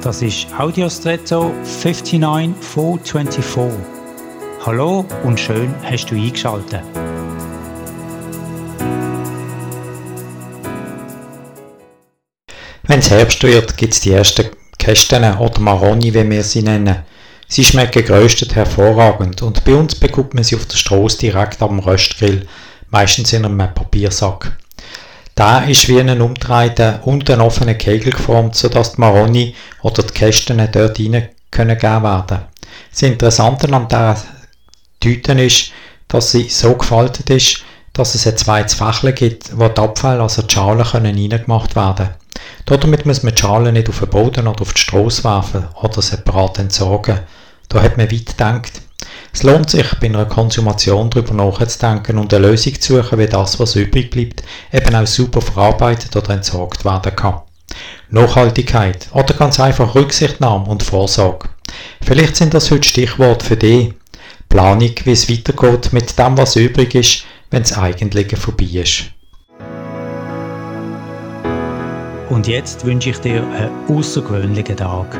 Das ist Audiostretto 59424. Hallo und schön hast du eingeschaltet. Wenn es Herbst wird, gibt es die ersten Kästen oder Maroni, wie wir sie nennen. Sie schmecken größtenteils hervorragend und bei uns bekommt man sie auf der Straße direkt am Röstgrill, meistens in einem Papiersack. Da ist wie ein umdrehter und ein offener Kegel geformt, sodass die Maroni oder die Kästen dort rein können gegeben werden. Das Interessante an dieser Tüte ist, dass sie so gefaltet ist, dass es ein zweites Fächle gibt, wo die Abfälle, also die Schalen, können reingemacht werden Damit muss man die Schalen nicht auf den Boden oder auf die Strasse werfen oder separat entsorgen. Da hat man weit gedacht. Es lohnt sich, bei einer Konsumation darüber nachzudenken und eine Lösung zu suchen, wie das, was übrig bleibt, eben auch super verarbeitet oder entsorgt werden kann. Nachhaltigkeit oder ganz einfach Rücksichtnahme und Vorsorge. Vielleicht sind das heute Stichworte für die Planung, wie es weitergeht mit dem, was übrig ist, wenn es eigentlich vorbei ist. Und jetzt wünsche ich dir einen außergewöhnlichen Tag.